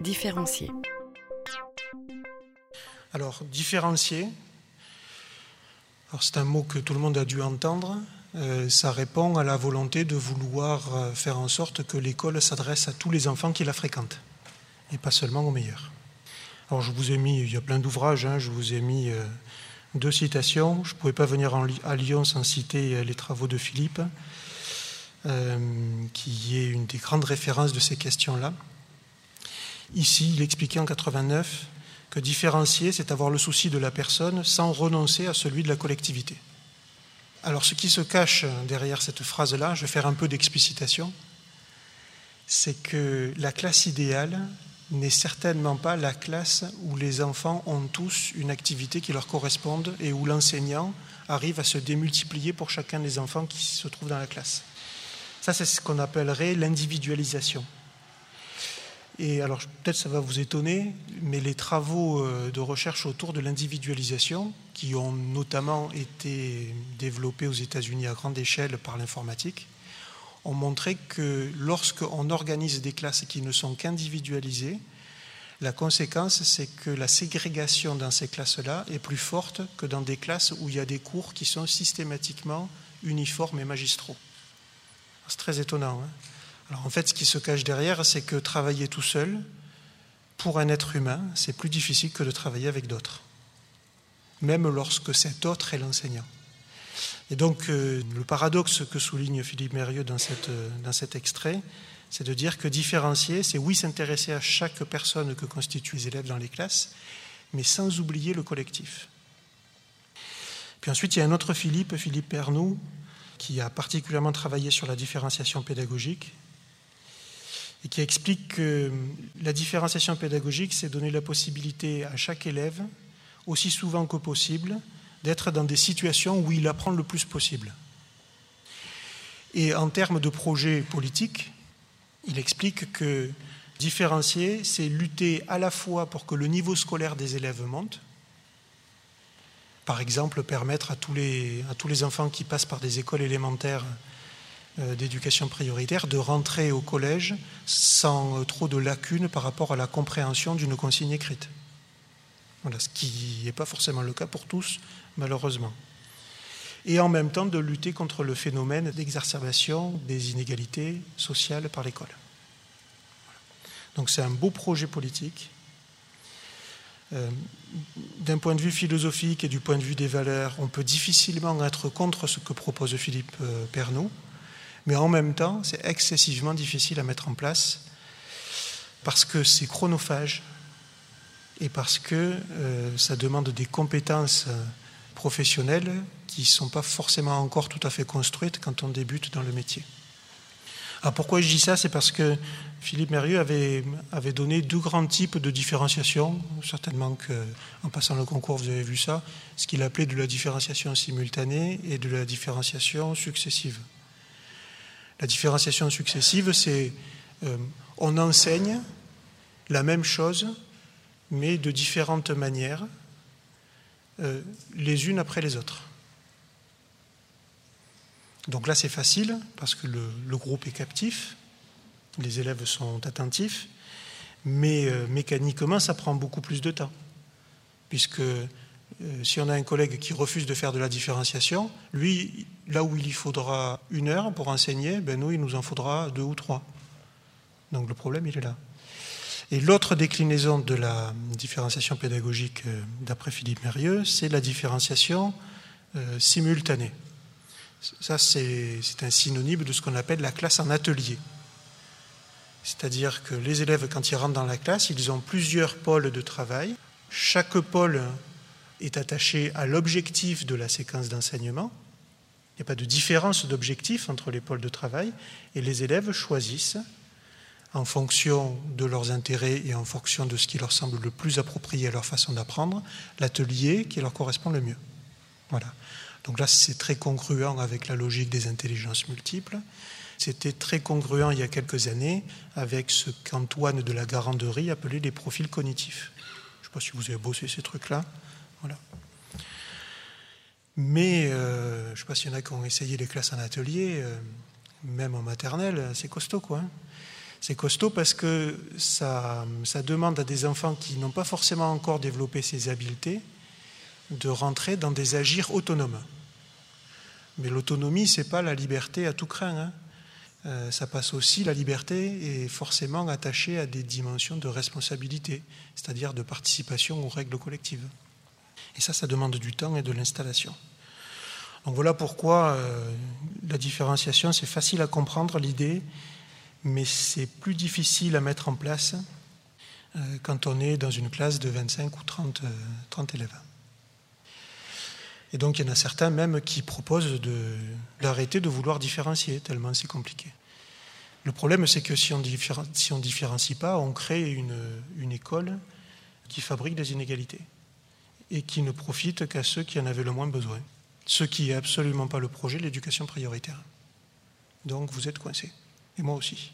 Différencier. Alors, différencier, c'est un mot que tout le monde a dû entendre. Euh, ça répond à la volonté de vouloir euh, faire en sorte que l'école s'adresse à tous les enfants qui la fréquentent, et pas seulement aux meilleurs. Alors, je vous ai mis, il y a plein d'ouvrages, hein, je vous ai mis euh, deux citations. Je ne pouvais pas venir à Lyon sans citer les travaux de Philippe, qui est une des grandes références de ces questions-là. Ici, il expliquait en 89 que différencier, c'est avoir le souci de la personne sans renoncer à celui de la collectivité. Alors ce qui se cache derrière cette phrase-là, je vais faire un peu d'explicitation, c'est que la classe idéale n'est certainement pas la classe où les enfants ont tous une activité qui leur corresponde et où l'enseignant arrive à se démultiplier pour chacun des enfants qui se trouvent dans la classe. Ça, c'est ce qu'on appellerait l'individualisation. Et alors, peut-être ça va vous étonner, mais les travaux euh, de recherche autour de l'individualisation, qui ont notamment été développés aux États-Unis à grande échelle par l'informatique, ont montré que lorsqu'on organise des classes qui ne sont qu'individualisées, la conséquence, c'est que la ségrégation dans ces classes-là est plus forte que dans des classes où il y a des cours qui sont systématiquement uniformes et magistraux. C'est très étonnant. Hein en fait, ce qui se cache derrière, c'est que travailler tout seul, pour un être humain, c'est plus difficile que de travailler avec d'autres, même lorsque cet autre est l'enseignant. Et donc euh, le paradoxe que souligne Philippe Mérieux dans, euh, dans cet extrait, c'est de dire que différencier, c'est oui s'intéresser à chaque personne que constituent les élèves dans les classes, mais sans oublier le collectif. Puis ensuite, il y a un autre Philippe, Philippe Pernoud, qui a particulièrement travaillé sur la différenciation pédagogique et qui explique que la différenciation pédagogique, c'est donner la possibilité à chaque élève, aussi souvent que possible, d'être dans des situations où il apprend le plus possible. Et en termes de projet politique, il explique que différencier, c'est lutter à la fois pour que le niveau scolaire des élèves monte, par exemple permettre à tous les, à tous les enfants qui passent par des écoles élémentaires d'éducation prioritaire de rentrer au collège sans trop de lacunes par rapport à la compréhension d'une consigne écrite. Voilà, ce qui n'est pas forcément le cas pour tous, malheureusement. Et en même temps de lutter contre le phénomène d'exacerbation des inégalités sociales par l'école. Donc c'est un beau projet politique. Euh, d'un point de vue philosophique et du point de vue des valeurs, on peut difficilement être contre ce que propose Philippe euh, Pernoud mais en même temps, c'est excessivement difficile à mettre en place parce que c'est chronophage et parce que euh, ça demande des compétences euh, professionnelles qui ne sont pas forcément encore tout à fait construites quand on débute dans le métier. Alors pourquoi je dis ça? C'est parce que Philippe Mérieux avait, avait, donné deux grands types de différenciation. Certainement qu'en passant le concours, vous avez vu ça. Ce qu'il appelait de la différenciation simultanée et de la différenciation successive. La différenciation successive, c'est euh, on enseigne la même chose, mais de différentes manières, euh, les unes après les autres. Donc là, c'est facile parce que le, groupe est captif, les élèves sont attentifs, mais euh, mécaniquement, ça prend beaucoup plus de temps, puisque si on a un collègue qui refuse de faire de la différenciation, lui, là où il y faudra une heure pour enseigner, ben nous, il nous en faudra deux ou trois. Donc le problème, il est là. Et l'autre déclinaison de la différenciation pédagogique euh, d'après Philippe Mérieux, c'est la différenciation euh, simultanée. Ça, c'est un synonyme de ce qu'on appelle la classe en atelier. C'est-à-dire que les élèves, quand ils rentrent dans la classe, ils ont plusieurs pôles de travail. Chaque pôle est attaché à l'objectif de la séquence d'enseignement. Il n'y a pas de différence d'objectif entre les pôles de travail et les élèves choisissent, en fonction de leurs intérêts et en fonction de ce qui leur semble le plus approprié à leur façon d'apprendre, l'atelier qui leur correspond le mieux. Voilà. Donc là, c'est très congruent avec la logique des intelligences multiples. C'était très congruent il y a quelques années avec ce qu'Antoine de la Garanderie appelait les profils cognitifs. Je ne sais pas si vous avez bossé ces trucs-là. Voilà. Mais euh, je ne sais pas s'il y en a qui ont essayé les classes en atelier, euh, même en maternelle, c'est costaud quoi. Hein. C'est costaud parce que ça, demande à des enfants qui n'ont pas forcément encore développé ces habiletés de rentrer dans des agirs autonomes. Mais l'autonomie, ce n'est pas la liberté à tout craint. Hein. Euh, ça passe aussi, la liberté est forcément attachée à des dimensions de responsabilité, c'est-à-dire de participation aux règles collectives. Et ça, ça demande du temps et de l'installation. Donc voilà pourquoi euh, la différenciation, c'est facile à comprendre l'idée, mais c'est plus difficile à mettre en place euh, quand on est dans une classe de 25 ou 30, 30 élèves. Et donc il y en a certains même qui proposent d'arrêter de, vouloir différencier, tellement c'est compliqué. Le problème, c'est que si on ne différencie pas, on crée une, école qui fabrique des inégalités et qui ne profite qu'à ceux qui en avaient le moins besoin. Ce qui n'est absolument pas le projet de l'éducation prioritaire. Donc vous êtes coincés. Et moi aussi.